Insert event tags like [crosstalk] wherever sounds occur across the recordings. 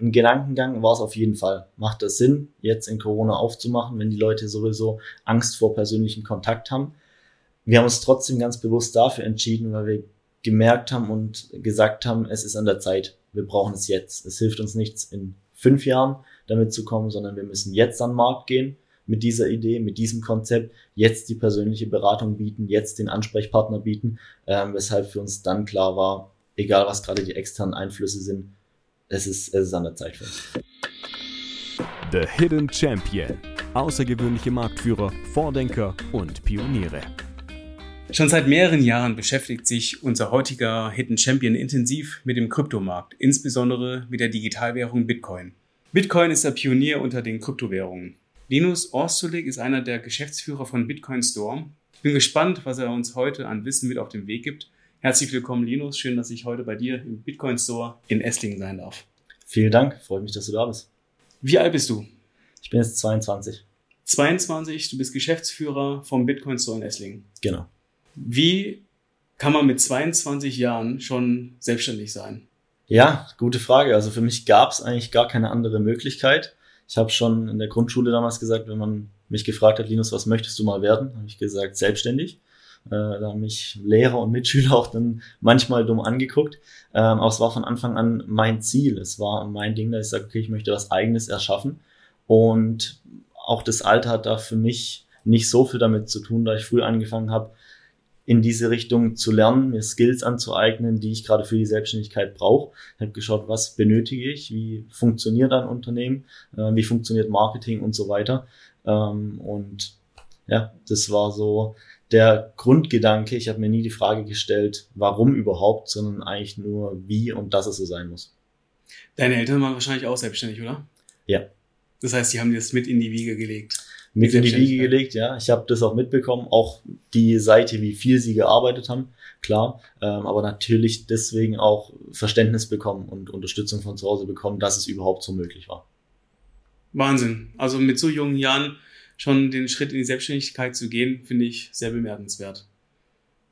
ein Gedankengang war es auf jeden Fall. Macht das Sinn, jetzt in Corona aufzumachen, wenn die Leute sowieso Angst vor persönlichem Kontakt haben? Wir haben uns trotzdem ganz bewusst dafür entschieden, weil wir gemerkt haben und gesagt haben, es ist an der Zeit. Wir brauchen es jetzt. Es hilft uns nichts in fünf Jahren damit zu kommen, sondern wir müssen jetzt an den Markt gehen mit dieser Idee, mit diesem Konzept, jetzt die persönliche Beratung bieten, jetzt den Ansprechpartner bieten, ähm, weshalb für uns dann klar war, egal was gerade die externen Einflüsse sind, es ist, es ist an der Zeit für uns. The Hidden Champion. Außergewöhnliche Marktführer, Vordenker und Pioniere. Schon seit mehreren Jahren beschäftigt sich unser heutiger Hidden Champion intensiv mit dem Kryptomarkt, insbesondere mit der Digitalwährung Bitcoin. Bitcoin ist der Pionier unter den Kryptowährungen. Linus Orstulik ist einer der Geschäftsführer von Bitcoin Store. Ich bin gespannt, was er uns heute an Wissen mit auf den Weg gibt. Herzlich willkommen, Linus. Schön, dass ich heute bei dir im Bitcoin Store in Esslingen sein darf. Vielen Dank. Freut mich, dass du da bist. Wie alt bist du? Ich bin jetzt 22. 22. Du bist Geschäftsführer vom Bitcoin Store in Esslingen. Genau. Wie kann man mit 22 Jahren schon selbstständig sein? Ja, gute Frage. Also für mich gab es eigentlich gar keine andere Möglichkeit. Ich habe schon in der Grundschule damals gesagt, wenn man mich gefragt hat, Linus, was möchtest du mal werden, habe ich gesagt, selbstständig. Äh, da haben mich Lehrer und Mitschüler auch dann manchmal dumm angeguckt. Ähm, aber es war von Anfang an mein Ziel. Es war mein Ding, dass ich sage, okay, ich möchte was Eigenes erschaffen. Und auch das Alter hat da für mich nicht so viel damit zu tun, da ich früh angefangen habe, in diese Richtung zu lernen, mir Skills anzueignen, die ich gerade für die Selbstständigkeit brauche. Ich habe geschaut, was benötige ich, wie funktioniert ein Unternehmen, äh, wie funktioniert Marketing und so weiter. Ähm, und ja, das war so der Grundgedanke. Ich habe mir nie die Frage gestellt, warum überhaupt, sondern eigentlich nur wie und dass es so sein muss. Deine Eltern waren wahrscheinlich auch selbstständig, oder? Ja. Das heißt, sie haben dir das mit in die Wiege gelegt mit in die Wiege gelegt, ja. Ich habe das auch mitbekommen, auch die Seite, wie viel sie gearbeitet haben, klar, ähm, aber natürlich deswegen auch Verständnis bekommen und Unterstützung von zu Hause bekommen, dass es überhaupt so möglich war. Wahnsinn. Also mit so jungen Jahren schon den Schritt in die Selbstständigkeit zu gehen, finde ich sehr bemerkenswert.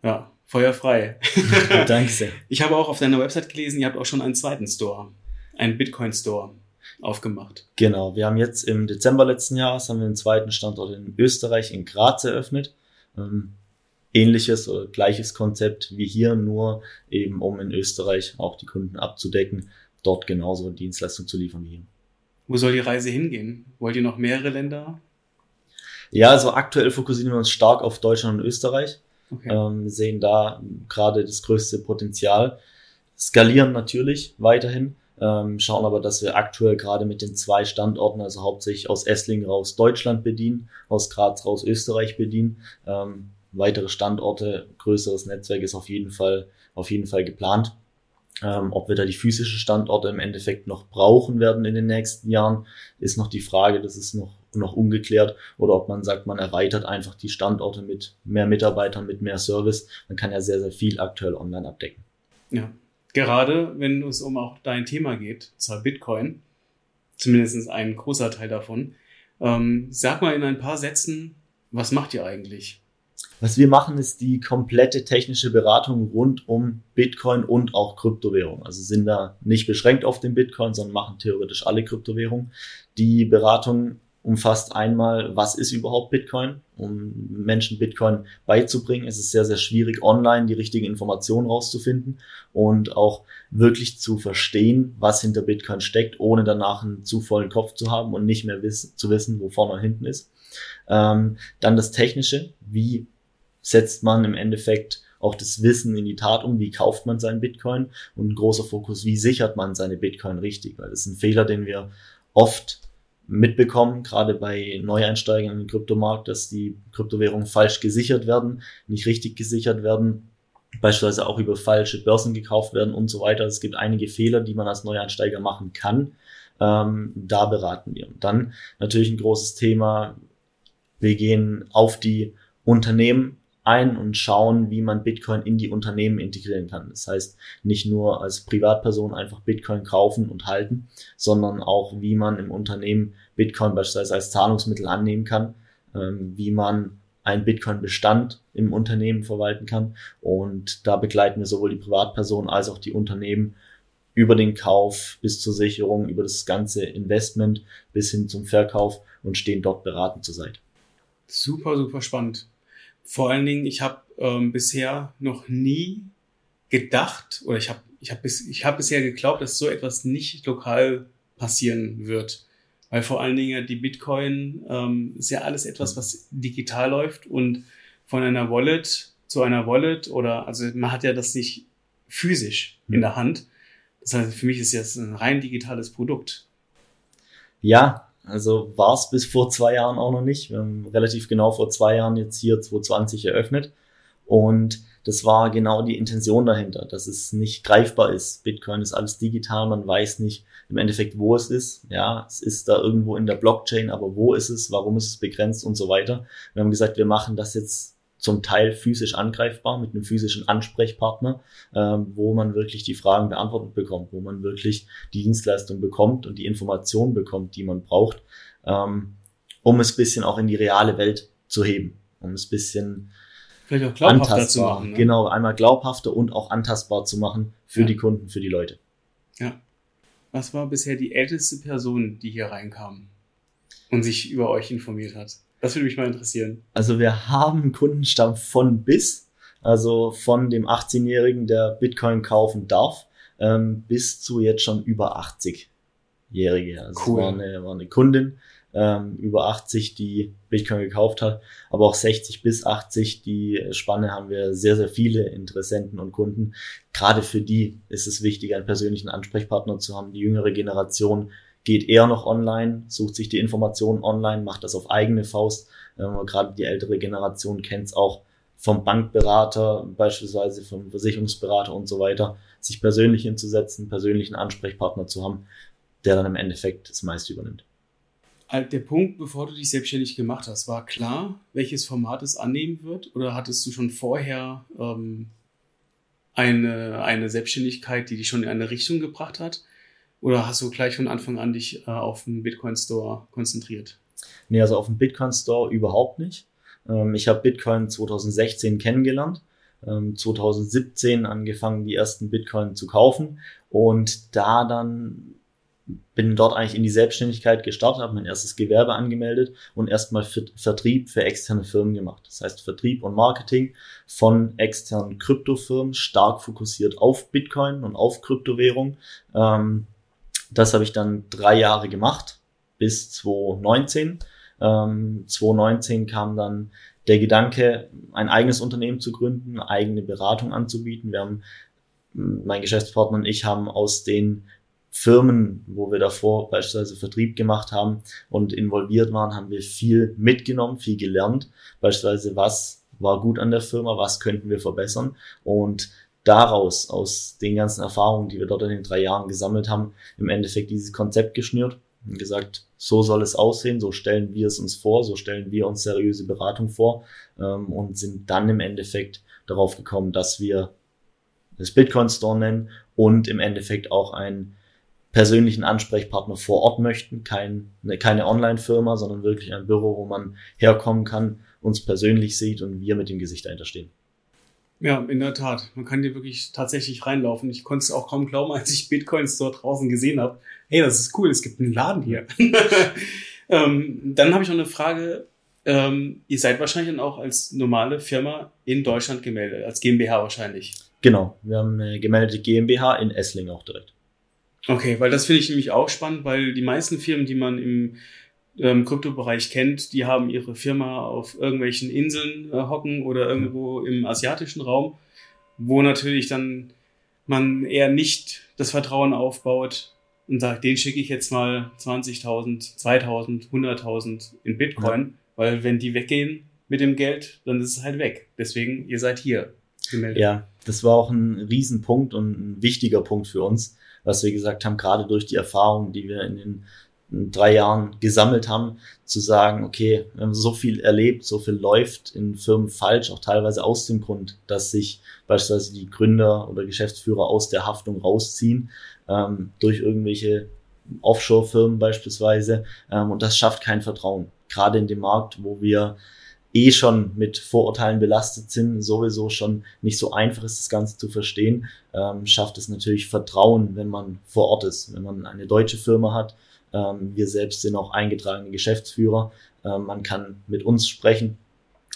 Ja, feuerfrei. [laughs] Danke sehr. Ich habe auch auf deiner Website gelesen, ihr habt auch schon einen zweiten Store, einen Bitcoin Store aufgemacht. Genau, wir haben jetzt im Dezember letzten Jahres haben wir einen zweiten Standort in Österreich, in Graz eröffnet. Ähm, ähnliches oder gleiches Konzept wie hier, nur eben um in Österreich auch die Kunden abzudecken, dort genauso Dienstleistungen zu liefern wie hier. Wo soll die Reise hingehen? Wollt ihr noch mehrere Länder? Ja, also aktuell fokussieren wir uns stark auf Deutschland und Österreich. Okay. Ähm, sehen da gerade das größte Potenzial. Skalieren natürlich weiterhin, ähm, schauen aber, dass wir aktuell gerade mit den zwei Standorten, also hauptsächlich aus Esslingen raus Deutschland bedienen, aus Graz raus Österreich bedienen. Ähm, weitere Standorte, größeres Netzwerk ist auf jeden Fall, auf jeden Fall geplant. Ähm, ob wir da die physischen Standorte im Endeffekt noch brauchen werden in den nächsten Jahren, ist noch die Frage, das ist noch, noch ungeklärt. Oder ob man sagt, man erweitert einfach die Standorte mit mehr Mitarbeitern, mit mehr Service. Man kann ja sehr, sehr viel aktuell online abdecken. Ja, Gerade wenn es um auch dein Thema geht, zwar Bitcoin, zumindest ein großer Teil davon. Ähm, sag mal in ein paar Sätzen, was macht ihr eigentlich? Was wir machen, ist die komplette technische Beratung rund um Bitcoin und auch Kryptowährung. Also sind da nicht beschränkt auf den Bitcoin, sondern machen theoretisch alle Kryptowährungen. Die Beratung umfasst einmal, was ist überhaupt Bitcoin, um Menschen Bitcoin beizubringen. Es ist sehr, sehr schwierig, online die richtigen Informationen rauszufinden und auch wirklich zu verstehen, was hinter Bitcoin steckt, ohne danach einen zu vollen Kopf zu haben und nicht mehr wissen, zu wissen, wo vorne und hinten ist. Ähm, dann das Technische, wie setzt man im Endeffekt auch das Wissen in die Tat um, wie kauft man seinen Bitcoin und ein großer Fokus, wie sichert man seine Bitcoin richtig, weil das ist ein Fehler, den wir oft mitbekommen, gerade bei Neueinsteigern in den Kryptomarkt, dass die Kryptowährungen falsch gesichert werden, nicht richtig gesichert werden, beispielsweise auch über falsche Börsen gekauft werden und so weiter. Es gibt einige Fehler, die man als Neueinsteiger machen kann. Ähm, da beraten wir. Und dann natürlich ein großes Thema. Wir gehen auf die Unternehmen ein und schauen, wie man Bitcoin in die Unternehmen integrieren kann. Das heißt, nicht nur als Privatperson einfach Bitcoin kaufen und halten, sondern auch, wie man im Unternehmen Bitcoin beispielsweise als Zahlungsmittel annehmen kann, ähm, wie man einen Bitcoin-Bestand im Unternehmen verwalten kann. Und da begleiten wir sowohl die Privatpersonen als auch die Unternehmen über den Kauf bis zur Sicherung, über das ganze Investment bis hin zum Verkauf und stehen dort beratend zur Seite. Super, super spannend. Vor allen Dingen, ich habe ähm, bisher noch nie gedacht oder ich habe ich hab bis, ich hab bisher geglaubt, dass so etwas nicht lokal passieren wird. Weil vor allen Dingen die Bitcoin ähm, ist ja alles etwas, was digital läuft und von einer Wallet zu einer Wallet oder also man hat ja das nicht physisch in der Hand. Das heißt, für mich ist jetzt ein rein digitales Produkt. Ja, also war es bis vor zwei Jahren auch noch nicht. Wir haben relativ genau vor zwei Jahren jetzt hier 2020 eröffnet. Und das war genau die Intention dahinter, dass es nicht greifbar ist. Bitcoin ist alles digital, man weiß nicht im Endeffekt, wo es ist. Ja, es ist da irgendwo in der Blockchain, aber wo ist es, warum ist es begrenzt und so weiter. Wir haben gesagt, wir machen das jetzt zum Teil physisch angreifbar mit einem physischen Ansprechpartner, ähm, wo man wirklich die Fragen beantwortet bekommt, wo man wirklich die Dienstleistung bekommt und die Informationen bekommt, die man braucht, ähm, um es bisschen auch in die reale Welt zu heben, um es bisschen Vielleicht auch glaubhafter zu machen. Ne? Genau, einmal glaubhafter und auch antastbar zu machen für ja. die Kunden, für die Leute. Ja. Was war bisher die älteste Person, die hier reinkam und sich über euch informiert hat? Das würde mich mal interessieren. Also wir haben einen Kundenstamm von bis, also von dem 18-Jährigen, der Bitcoin kaufen darf, ähm, bis zu jetzt schon über 80-Jährige. Also cool. war eine, war eine Kundin, ähm, über 80, die Bitcoin gekauft hat, aber auch 60 bis 80, die Spanne haben wir sehr, sehr viele Interessenten und Kunden. Gerade für die ist es wichtig, einen persönlichen Ansprechpartner zu haben. Die jüngere Generation geht eher noch online, sucht sich die Informationen online, macht das auf eigene Faust. Ähm, Gerade die ältere Generation kennt es auch vom Bankberater, beispielsweise vom Versicherungsberater und so weiter, sich persönlich hinzusetzen, persönlichen Ansprechpartner zu haben, der dann im Endeffekt das meiste übernimmt. Der Punkt, bevor du dich selbstständig gemacht hast, war klar, welches Format es annehmen wird? Oder hattest du schon vorher ähm, eine, eine Selbstständigkeit, die dich schon in eine Richtung gebracht hat? Oder hast du gleich von Anfang an dich äh, auf den Bitcoin Store konzentriert? Nee, also auf den Bitcoin Store überhaupt nicht. Ähm, ich habe Bitcoin 2016 kennengelernt, ähm, 2017 angefangen, die ersten Bitcoin zu kaufen und da dann bin dort eigentlich in die Selbstständigkeit gestartet, habe mein erstes Gewerbe angemeldet und erstmal Vertrieb für externe Firmen gemacht. Das heißt Vertrieb und Marketing von externen Kryptofirmen, stark fokussiert auf Bitcoin und auf Kryptowährung. Ähm, das habe ich dann drei Jahre gemacht, bis 2019. Ähm, 2019 kam dann der Gedanke, ein eigenes Unternehmen zu gründen, eigene Beratung anzubieten. Wir haben, mein Geschäftspartner und ich haben aus den Firmen, wo wir davor beispielsweise Vertrieb gemacht haben und involviert waren, haben wir viel mitgenommen, viel gelernt. Beispielsweise, was war gut an der Firma, was könnten wir verbessern. Und daraus, aus den ganzen Erfahrungen, die wir dort in den drei Jahren gesammelt haben, im Endeffekt dieses Konzept geschnürt und gesagt, so soll es aussehen, so stellen wir es uns vor, so stellen wir uns seriöse Beratung vor ähm, und sind dann im Endeffekt darauf gekommen, dass wir das Bitcoin Store nennen und im Endeffekt auch einen persönlichen Ansprechpartner vor Ort möchten, kein, ne, keine Online-Firma, sondern wirklich ein Büro, wo man herkommen kann, uns persönlich sieht und wir mit dem Gesicht dahinter stehen. Ja, in der Tat. Man kann hier wirklich tatsächlich reinlaufen. Ich konnte es auch kaum glauben, als ich Bitcoins dort draußen gesehen habe. Hey, das ist cool, es gibt einen Laden hier. [laughs] ähm, dann habe ich noch eine Frage. Ähm, ihr seid wahrscheinlich dann auch als normale Firma in Deutschland gemeldet, als GmbH wahrscheinlich. Genau, wir haben eine gemeldete GmbH in Essling auch direkt. Okay, weil das finde ich nämlich auch spannend, weil die meisten Firmen, die man im ähm, Kryptobereich kennt, die haben ihre Firma auf irgendwelchen Inseln äh, hocken oder irgendwo im asiatischen Raum, wo natürlich dann man eher nicht das Vertrauen aufbaut und sagt, den schicke ich jetzt mal 20.000, 2.000, 100.000 in Bitcoin, ja. weil wenn die weggehen mit dem Geld, dann ist es halt weg. Deswegen, ihr seid hier gemeldet. Ja, das war auch ein Riesenpunkt und ein wichtiger Punkt für uns, was wir gesagt haben, gerade durch die Erfahrungen, die wir in den drei Jahren gesammelt haben, zu sagen, okay, wir haben so viel erlebt, so viel läuft in Firmen falsch, auch teilweise aus dem Grund, dass sich beispielsweise die Gründer oder Geschäftsführer aus der Haftung rausziehen, ähm, durch irgendwelche Offshore-Firmen beispielsweise, ähm, und das schafft kein Vertrauen. Gerade in dem Markt, wo wir eh schon mit Vorurteilen belastet sind, sowieso schon nicht so einfach ist, das Ganze zu verstehen, ähm, schafft es natürlich Vertrauen, wenn man vor Ort ist, wenn man eine deutsche Firma hat. Ähm, wir selbst sind auch eingetragene Geschäftsführer. Ähm, man kann mit uns sprechen.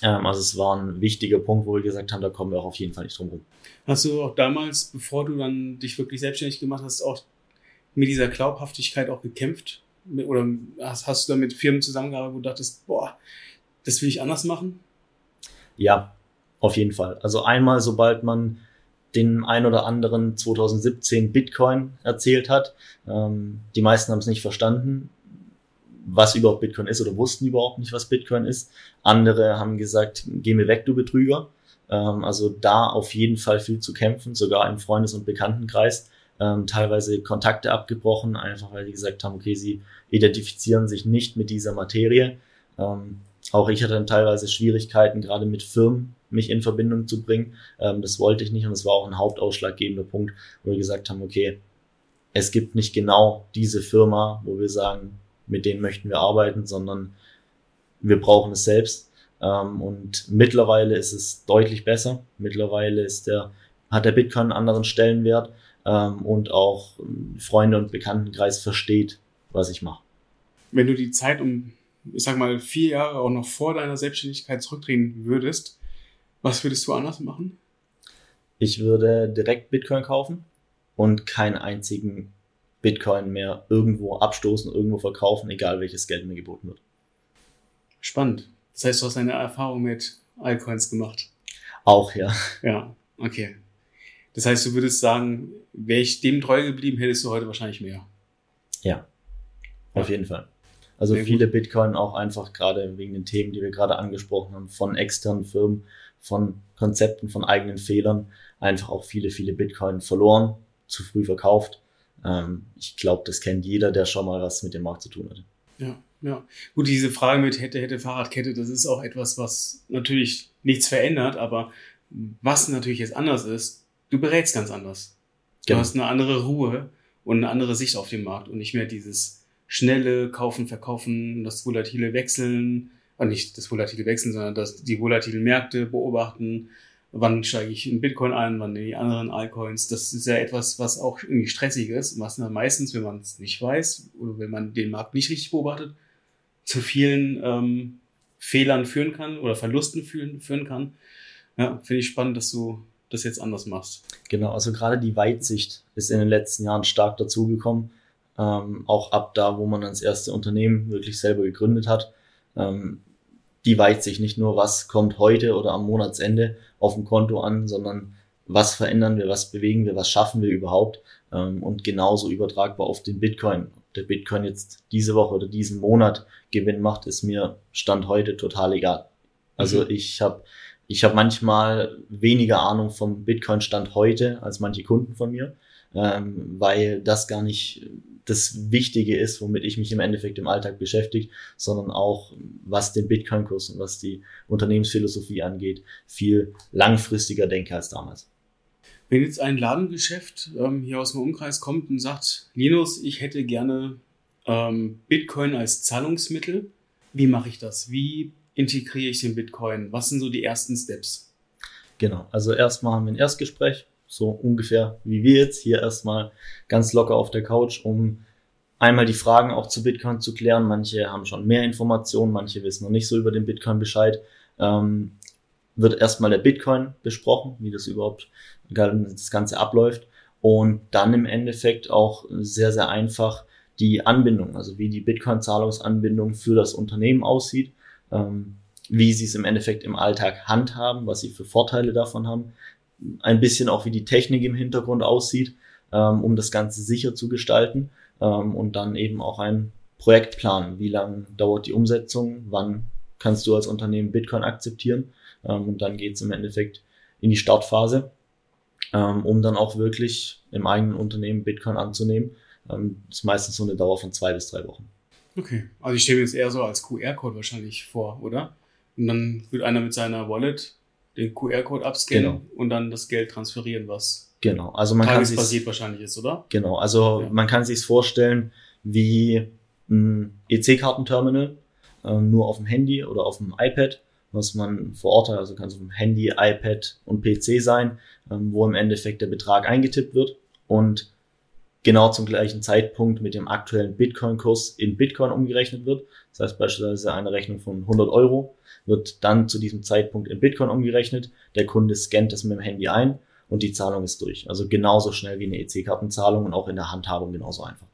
Ähm, also es war ein wichtiger Punkt, wo wir gesagt haben, da kommen wir auch auf jeden Fall nicht drum rum. Hast du auch damals, bevor du dann dich wirklich selbstständig gemacht hast, auch mit dieser Glaubhaftigkeit auch gekämpft? Oder hast, hast du da mit Firmen zusammengearbeitet, wo du dachtest, boah, das will ich anders machen? Ja, auf jeden Fall. Also einmal, sobald man den ein oder anderen 2017 Bitcoin erzählt hat, ähm, die meisten haben es nicht verstanden, was überhaupt Bitcoin ist oder wussten überhaupt nicht, was Bitcoin ist. Andere haben gesagt, geh mir weg, du Betrüger. Ähm, also da auf jeden Fall viel zu kämpfen, sogar im Freundes- und Bekanntenkreis. Ähm, teilweise Kontakte abgebrochen, einfach weil die gesagt haben, okay, sie identifizieren sich nicht mit dieser Materie. Ähm, auch ich hatte dann teilweise Schwierigkeiten, gerade mit Firmen mich in Verbindung zu bringen. Ähm, das wollte ich nicht und es war auch ein hauptausschlaggebender Punkt, wo wir gesagt haben, okay, es gibt nicht genau diese Firma, wo wir sagen, mit denen möchten wir arbeiten, sondern wir brauchen es selbst. Ähm, und mittlerweile ist es deutlich besser. Mittlerweile ist der, hat der Bitcoin einen anderen Stellenwert ähm, und auch Freunde und Bekanntenkreis versteht, was ich mache. Wenn du die Zeit um ich sag mal, vier Jahre auch noch vor deiner Selbstständigkeit zurückdrehen würdest, was würdest du anders machen? Ich würde direkt Bitcoin kaufen und keinen einzigen Bitcoin mehr irgendwo abstoßen, irgendwo verkaufen, egal welches Geld mir geboten wird. Spannend. Das heißt, du hast eine Erfahrung mit Altcoins gemacht. Auch, ja. Ja, okay. Das heißt, du würdest sagen, wäre ich dem treu geblieben, hättest du heute wahrscheinlich mehr. Ja, auf ja. jeden Fall. Also Sehr viele gut. Bitcoin auch einfach gerade wegen den Themen, die wir gerade angesprochen haben, von externen Firmen, von Konzepten, von eigenen Fehlern, einfach auch viele, viele Bitcoin verloren, zu früh verkauft. Ähm, ich glaube, das kennt jeder, der schon mal was mit dem Markt zu tun hatte. Ja, ja. Gut, diese Frage mit hätte, hätte Fahrradkette, das ist auch etwas, was natürlich nichts verändert, aber was natürlich jetzt anders ist, du berätst ganz anders. Du genau. hast eine andere Ruhe und eine andere Sicht auf den Markt und nicht mehr dieses schnelle Kaufen, Verkaufen, das volatile Wechseln, äh nicht das volatile Wechseln, sondern das, die volatilen Märkte beobachten, wann steige ich in Bitcoin ein, wann in die anderen Altcoins. Das ist ja etwas, was auch irgendwie stressig ist, was dann meistens, wenn man es nicht weiß oder wenn man den Markt nicht richtig beobachtet, zu vielen ähm, Fehlern führen kann oder Verlusten führen, führen kann. Ja, finde ich spannend, dass du das jetzt anders machst. Genau, also gerade die Weitsicht ist in den letzten Jahren stark dazugekommen ähm, auch ab da, wo man das erste Unternehmen wirklich selber gegründet hat. Ähm, die weicht sich nicht nur, was kommt heute oder am Monatsende auf dem Konto an, sondern was verändern wir, was bewegen wir, was schaffen wir überhaupt ähm, und genauso übertragbar auf den Bitcoin. Ob der Bitcoin jetzt diese Woche oder diesen Monat Gewinn macht, ist mir Stand heute total egal. Also mhm. ich habe ich hab manchmal weniger Ahnung vom Bitcoin-Stand heute als manche Kunden von mir, ähm, weil das gar nicht das Wichtige ist, womit ich mich im Endeffekt im Alltag beschäftige, sondern auch, was den Bitcoin-Kurs und was die Unternehmensphilosophie angeht, viel langfristiger denke als damals. Wenn jetzt ein Ladengeschäft ähm, hier aus dem Umkreis kommt und sagt, Linus, ich hätte gerne ähm, Bitcoin als Zahlungsmittel, wie mache ich das? Wie integriere ich den Bitcoin? Was sind so die ersten Steps? Genau, also erstmal haben wir ein Erstgespräch, so ungefähr wie wir jetzt hier erstmal ganz locker auf der Couch, um einmal die Fragen auch zu Bitcoin zu klären. Manche haben schon mehr Informationen, manche wissen noch nicht so über den Bitcoin Bescheid. Ähm, wird erstmal der Bitcoin besprochen, wie das überhaupt das Ganze abläuft. Und dann im Endeffekt auch sehr, sehr einfach die Anbindung, also wie die Bitcoin-Zahlungsanbindung für das Unternehmen aussieht, ähm, wie sie es im Endeffekt im Alltag handhaben, was sie für Vorteile davon haben, ein bisschen auch, wie die Technik im Hintergrund aussieht, ähm, um das Ganze sicher zu gestalten ähm, und dann eben auch ein Projektplan. Wie lange dauert die Umsetzung? Wann kannst du als Unternehmen Bitcoin akzeptieren? Ähm, und dann geht's im Endeffekt in die Startphase, ähm, um dann auch wirklich im eigenen Unternehmen Bitcoin anzunehmen. Ähm, ist meistens so eine Dauer von zwei bis drei Wochen. Okay, also ich stelle mir das eher so als QR-Code wahrscheinlich vor, oder? Und dann wird einer mit seiner Wallet den QR-Code abscannen genau. und dann das Geld transferieren, was genau. also man kann sich wahrscheinlich ist, oder? Genau, also ja. man kann sich vorstellen wie ein EC-Kartenterminal, äh, nur auf dem Handy oder auf dem iPad, was man vor Ort hat. Also kann es auf dem Handy, iPad und PC sein, ähm, wo im Endeffekt der Betrag eingetippt wird und genau zum gleichen Zeitpunkt mit dem aktuellen Bitcoin-Kurs in Bitcoin umgerechnet wird. Das heißt beispielsweise eine Rechnung von 100 Euro wird dann zu diesem Zeitpunkt in Bitcoin umgerechnet. Der Kunde scannt das mit dem Handy ein und die Zahlung ist durch. Also genauso schnell wie eine EC-Kartenzahlung und auch in der Handhabung genauso einfach.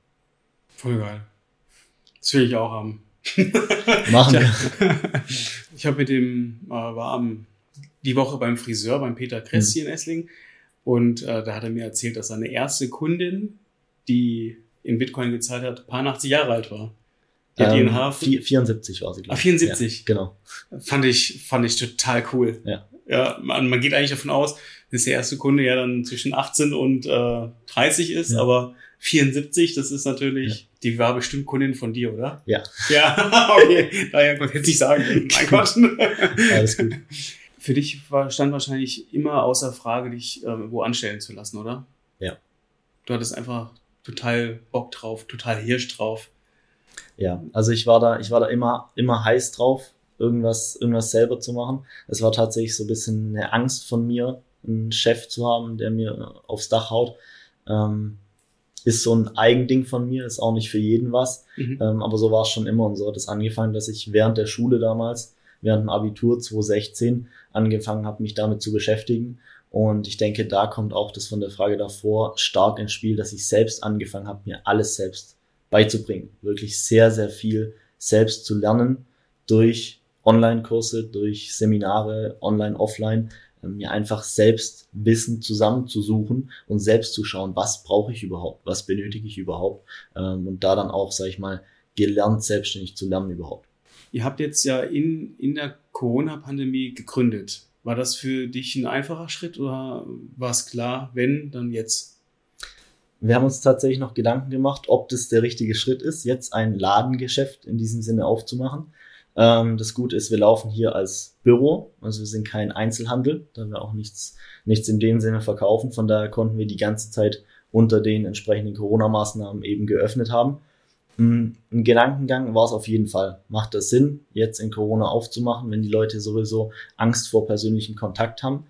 Voll geil. Das will ich auch haben. [laughs] Machen wir. Ich habe mit dem, äh, war am, die Woche beim Friseur, beim Peter Kress hier in Essling. Und äh, da hat er mir erzählt, dass seine erste Kundin, die in Bitcoin gezahlt hat, paar 80 Jahre alt war. Die hat Ähm, ihren Haar. vier- 74 war sie, glaube Ah, 74? Ja, genau. Fand ich, fand ich total cool. Ja. Ja, man, man geht eigentlich davon aus, dass der erste Kunde ja dann zwischen 18 und äh, 30 ist, Ja. aber 74, das ist natürlich, die war bestimmt Kundin von dir, oder? Ja. Ja, [laughs] okay. Daher konnte ich jetzt nicht sagen. [laughs] Mein Gott. Alles gut. Für dich war, stand wahrscheinlich immer außer Frage, dich ähm, wo anstellen zu lassen, oder? Ja. Du hattest einfach total Bock drauf, total Hirsch drauf. Ja, also ich war da, ich war da immer, immer heiß drauf, irgendwas, irgendwas selber zu machen. Es war tatsächlich so ein bisschen eine Angst von mir, einen Chef zu haben, der mir aufs Dach haut. Ähm, ist so ein Eigending von mir, ist auch nicht für jeden was. Mhm. Ähm, aber so war es schon immer und so hat es angefangen, dass ich während der Schule damals, während dem Abitur 2016, angefangen habe, mich damit zu beschäftigen. Und ich denke, da kommt auch das von der Frage davor stark ins Spiel, dass ich selbst angefangen habe, mir alles selbst beizubringen. Wirklich sehr, sehr viel selbst zu lernen durch Online-Kurse, durch Seminare, online, offline, äh, mir einfach selbst Wissen zusammenzusuchen und selbst zu schauen, was brauche ich überhaupt, was benötige ich überhaupt ähm, und da dann auch, sag ich mal, gelernt, selbstständig zu lernen überhaupt. Ihr habt jetzt ja in, in der Corona-Pandemie gegründet. War das für dich ein einfacher Schritt oder war es klar, wenn, dann jetzt? Wir haben uns tatsächlich noch Gedanken gemacht, ob das der richtige Schritt ist, jetzt ein Ladengeschäft in diesem Sinne aufzumachen. Ähm, das Gute ist, wir laufen hier als Büro, also wir sind kein Einzelhandel, da wir auch nichts, nichts in dem Sinne verkaufen. Von daher konnten wir die ganze Zeit unter den entsprechenden Corona-Maßnahmen eben geöffnet haben. Mm, Ein Gedankengang war es auf jeden Fall. Macht das Sinn, jetzt in Corona aufzumachen, wenn die Leute sowieso Angst vor persönlichem Kontakt haben?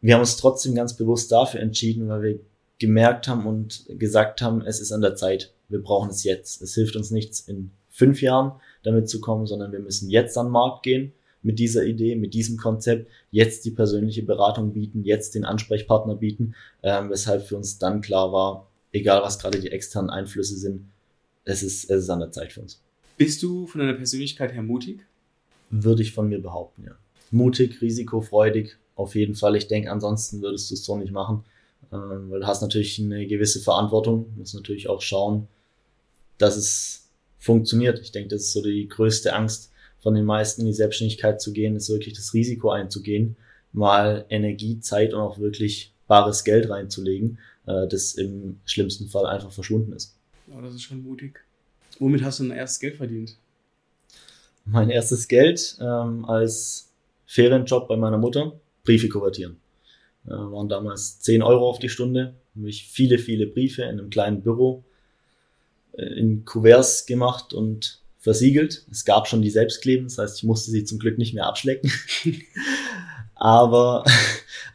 Wir haben uns trotzdem ganz bewusst dafür entschieden, weil wir gemerkt haben und gesagt haben, es ist an der Zeit. Wir brauchen es jetzt. Es hilft uns nichts in fünf Jahren damit zu kommen, sondern wir müssen jetzt an den Markt gehen mit dieser Idee, mit diesem Konzept, jetzt die persönliche Beratung bieten, jetzt den Ansprechpartner bieten, ähm, weshalb für uns dann klar war, egal was gerade die externen Einflüsse sind, es ist, es ist an der Zeit für uns. Bist du von deiner Persönlichkeit her mutig? Würde ich von mir behaupten, ja. Mutig, risikofreudig, auf jeden Fall. Ich denke, ansonsten würdest du es so nicht machen, ähm, weil du hast natürlich eine gewisse Verantwortung, musst natürlich auch schauen, dass es funktioniert. Ich denke, das ist so die größte Angst von den meisten in die Selbstständigkeit zu gehen, ist wirklich das Risiko einzugehen, mal Energie, Zeit und auch wirklich bares Geld reinzulegen, äh, das im schlimmsten Fall einfach verschwunden ist. Ja, das ist schon mutig. Womit hast du dein erstes Geld verdient? Mein erstes Geld ähm, als Ferienjob bei meiner Mutter, Briefe kuvertieren. Äh, waren damals 10 Euro auf die Stunde, habe ich viele, viele Briefe in einem kleinen Büro äh, in Kuverts gemacht und versiegelt. Es gab schon die Selbstkleben, das heißt, ich musste sie zum Glück nicht mehr abschlecken. [laughs] aber,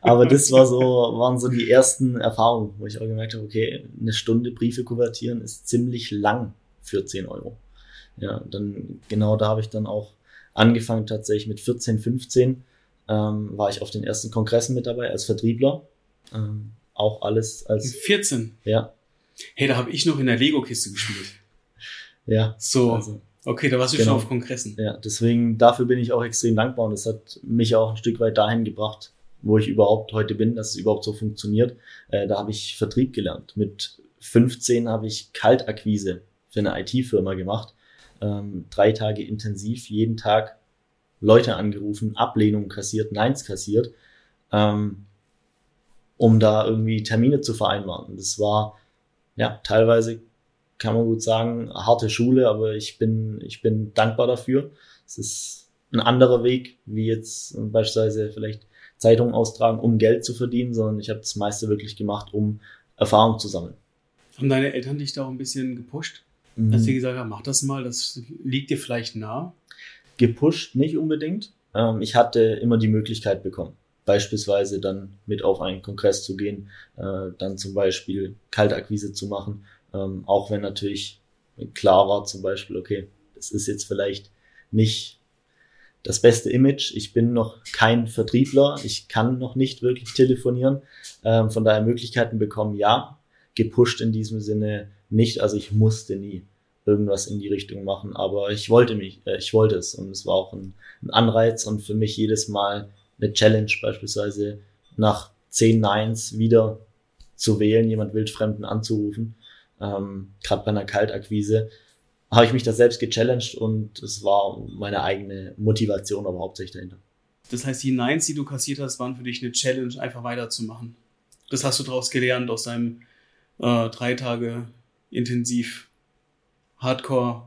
aber das war [laughs] so, waren so die ersten Erfahrungen, wo ich auch gemerkt habe, okay, eine Stunde Briefe kuvertieren ist ziemlich lang für 10 Euro. Ja, dann genau da habe ich dann auch angefangen tatsächlich mit 14, 15 ähm, war ich auf den ersten Kongressen mit dabei als Vertriebler. Ähm, auch alles als 14. ja, Hey, da habe ich noch in der Lego-Kiste gespielt. ja. So, Also, okay, da warst du Genau. schon auf Kongressen. ja, deswegen dafür bin ich auch extrem dankbar und das hat mich auch ein Stück weit dahin gebracht, wo ich überhaupt heute bin, dass es überhaupt so funktioniert. Äh, da habe ich Vertrieb gelernt. Mit 15 habe ich Kaltakquise für eine IT-Firma gemacht. Ähm, drei Tage intensiv, jeden Tag Leute angerufen, Ablehnungen kassiert, Neins kassiert, ähm, um da irgendwie Termine zu vereinbaren. Das war ja teilweise kann man gut sagen, harte Schule, aber ich bin, ich bin dankbar dafür. Es ist ein anderer Weg, wie jetzt beispielsweise vielleicht Zeitungen austragen, um Geld zu verdienen, sondern ich habe das meiste wirklich gemacht, um Erfahrung zu sammeln. Haben deine Eltern dich da auch ein bisschen gepusht? Mhm. Dass sie gesagt haben, mach das mal, das liegt dir vielleicht nah. Gepusht nicht unbedingt. Ähm, ich hatte immer die Möglichkeit bekommen, beispielsweise dann mit auf einen Kongress zu gehen, äh, dann zum Beispiel Kaltakquise zu machen, ähm, auch wenn natürlich klar war zum Beispiel, okay, das ist jetzt vielleicht nicht das beste Image. Ich bin noch kein Vertriebler, ich kann noch nicht wirklich telefonieren. Ähm, von daher Möglichkeiten bekommen, ja. Gepusht in diesem Sinne nicht, also ich musste nie irgendwas in die Richtung machen, aber ich wollte mich, äh, ich wollte es und es war auch ein, ein Anreiz und für mich jedes Mal eine Challenge beispielsweise nach zehn Nines wieder zu wählen, jemand wildfremden anzurufen, ähm, gerade bei einer Kaltakquise habe ich mich da selbst gechallenged und es war meine eigene Motivation aber hauptsächlich dahinter. Das heißt, die Nines, die du kassiert hast, waren für dich eine Challenge, einfach weiterzumachen. Das hast du daraus gelernt aus deinem äh, drei Tage intensiv Hardcore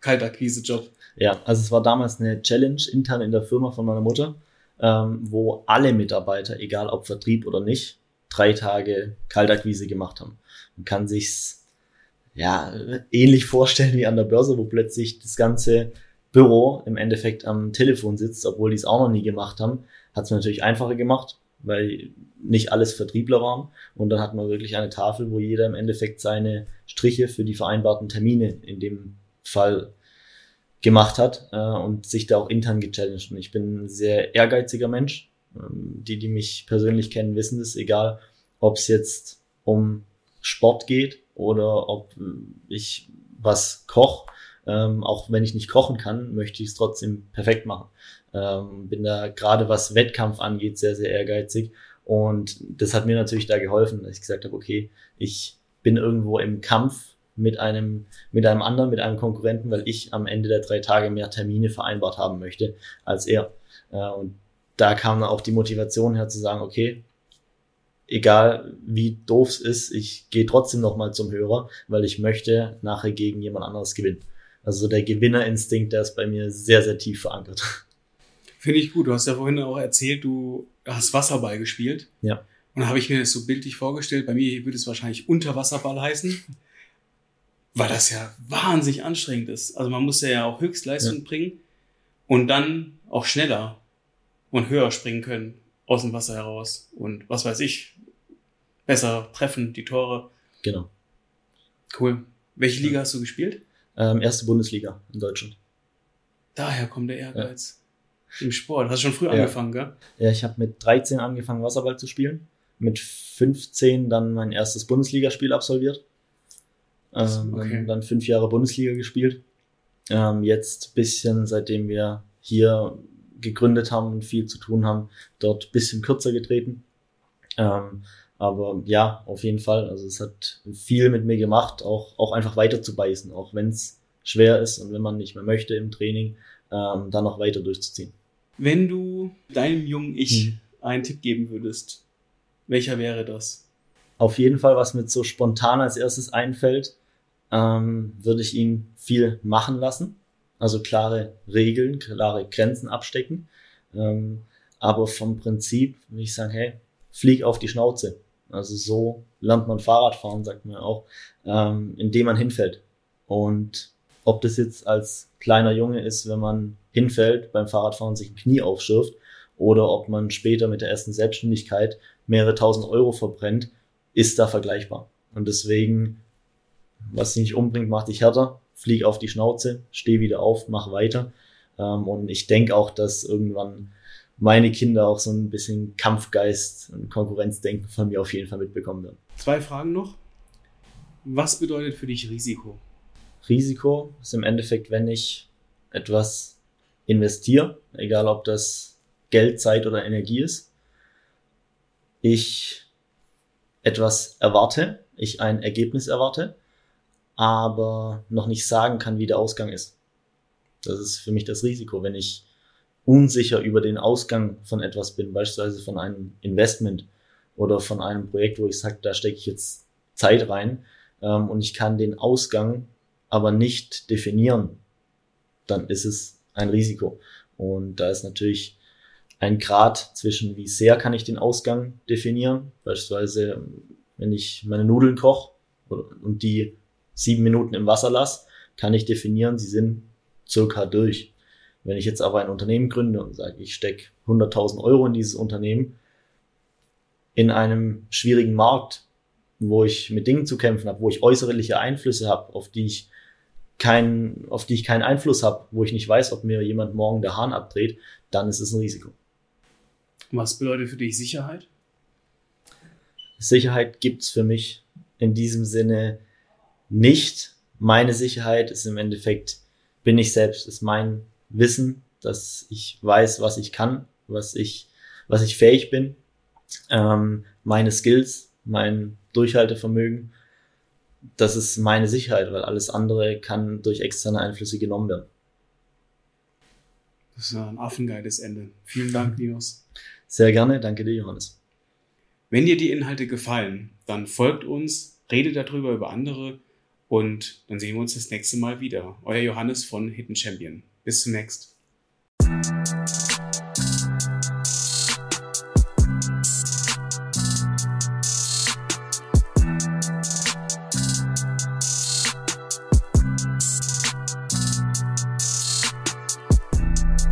Kaltakquise-Job. Ja, also es war damals eine Challenge intern in der Firma von meiner Mutter, ähm, wo alle Mitarbeiter, egal ob Vertrieb oder nicht, drei Tage Kaltakquise gemacht haben. Man kann sich's ja, ähnlich vorstellen wie an der Börse, wo plötzlich das ganze Büro im Endeffekt am Telefon sitzt, obwohl die es auch noch nie gemacht haben, hat es natürlich einfacher gemacht, weil nicht alles Vertriebler waren. Und dann hat man wirklich eine Tafel, wo jeder im Endeffekt seine Striche für die vereinbarten Termine in dem Fall gemacht hat äh, und sich da auch intern gechallenged. Und ich bin ein sehr ehrgeiziger Mensch. Ähm, die, die mich persönlich kennen, wissen das, egal ob es jetzt um Sport geht oder ob ich was koche. Ähm, auch wenn ich nicht kochen kann, möchte ich es trotzdem perfekt machen. Ähm, bin da gerade was Wettkampf angeht sehr, sehr ehrgeizig. Und das hat mir natürlich da geholfen, dass ich gesagt habe, okay, ich bin irgendwo im Kampf mit einem, mit einem anderen, mit einem Konkurrenten, weil ich am Ende der drei Tage mehr Termine vereinbart haben möchte als er. Äh, und da kam dann auch die Motivation her zu sagen, okay, egal wie doof es ist, ich gehe trotzdem nochmal zum Hörer, weil ich möchte nachher gegen jemand anderes gewinnen. Also der Gewinnerinstinkt, der ist bei mir sehr, sehr tief verankert. Finde ich gut. Du hast ja vorhin auch erzählt, du hast Wasserball gespielt. Ja. Und da habe ich mir das so bildlich vorgestellt. Bei mir würde es wahrscheinlich Unterwasserball heißen, weil das ja wahnsinnig anstrengend ist. Also man muss ja auch Höchstleistung ja. bringen und dann auch schneller und höher springen können aus dem Wasser heraus und was weiß ich, besser treffen, die Tore. Genau. Cool. Welche Liga hast du gespielt? Ähm, erste Bundesliga in Deutschland. Daher kommt der Ehrgeiz. Ja. Im Sport. Hast du schon früh ja. angefangen, gell? Ja, ich habe mit 13 angefangen, Wasserball zu spielen. Mit 15 dann mein erstes Bundesligaspiel absolviert. Ähm, okay. dann, dann, fünf Jahre Bundesliga gespielt. Ähm, jetzt bisschen, seitdem wir hier gegründet haben und viel zu tun haben, dort bisschen kürzer getreten. Ähm, aber ja, auf jeden Fall. Also es hat viel mit mir gemacht, auch, auch einfach weiter zu beißen, auch wenn es schwer ist und wenn man nicht mehr möchte im Training, ähm, dann noch weiter durchzuziehen. Wenn du deinem jungen Ich hm. einen Tipp geben würdest, welcher wäre das? Auf jeden Fall, was mir so spontan als erstes einfällt, ähm, würde ich ihn viel machen lassen. Also klare Regeln, klare Grenzen abstecken. Ähm, aber vom Prinzip würde ich sagen, hey, flieg auf die Schnauze. Also so lernt man Fahrradfahren, sagt man auch, ähm, indem man hinfällt. Und ob das jetzt als kleiner Junge ist, wenn man hinfällt, beim Fahrradfahren sich ein Knie aufschürft, oder ob man später mit der ersten Selbstständigkeit mehrere tausend Euro verbrennt, ist da vergleichbar. Und deswegen, was dich nicht umbringt, macht dich härter flieg auf die Schnauze, steh wieder auf, mach weiter. Ähm, und ich denke auch, dass irgendwann meine Kinder auch so ein bisschen Kampfgeist und Konkurrenzdenken von mir auf jeden Fall mitbekommen werden. Zwei Fragen noch. Was bedeutet für dich Risiko? Risiko ist im Endeffekt, wenn ich etwas investiere, egal ob das Geld, Zeit oder Energie ist, ich etwas erwarte, ich ein Ergebnis erwarte aber noch nicht sagen kann, wie der Ausgang ist. Das ist für mich das Risiko, wenn ich unsicher über den Ausgang von etwas bin, beispielsweise von einem Investment oder von einem Projekt, wo ich sage, da stecke ich jetzt Zeit rein ähm, und ich kann den Ausgang aber nicht definieren, dann ist es ein Risiko. Und da ist natürlich ein Grad zwischen, wie sehr kann ich den Ausgang definieren, beispielsweise wenn ich meine Nudeln koche und die sieben Minuten im Wasser lasse, kann ich definieren, sie sind circa durch. Wenn ich jetzt aber ein Unternehmen gründe und sage, ich stecke 100.000 Euro in dieses Unternehmen, in einem schwierigen Markt, wo ich mit Dingen zu kämpfen habe, wo ich äußerliche Einflüsse habe, auf die ich keinen, auf die ich keinen Einfluss habe, wo ich nicht weiß, ob mir jemand morgen der Hahn abdreht, dann ist es ein Risiko. Was bedeutet für dich Sicherheit? Sicherheit gibt's für mich in diesem Sinne nicht. Meine Sicherheit ist im Endeffekt, bin ich selbst, ist mein Wissen, dass ich weiß, was ich kann, was ich, was ich fähig bin, ähm, meine Skills, mein Durchhaltevermögen. Das ist meine Sicherheit, weil alles andere kann durch externe Einflüsse genommen werden. Das ist ein affengeiles Ende. Vielen Dank, Linus. Sehr gerne. Danke dir, Johannes. Wenn dir die Inhalte gefallen, dann folgt uns, redet darüber über andere und dann sehen wir uns das nächste Mal wieder. Euer Johannes von Hidden Champion. Bis zum nächsten.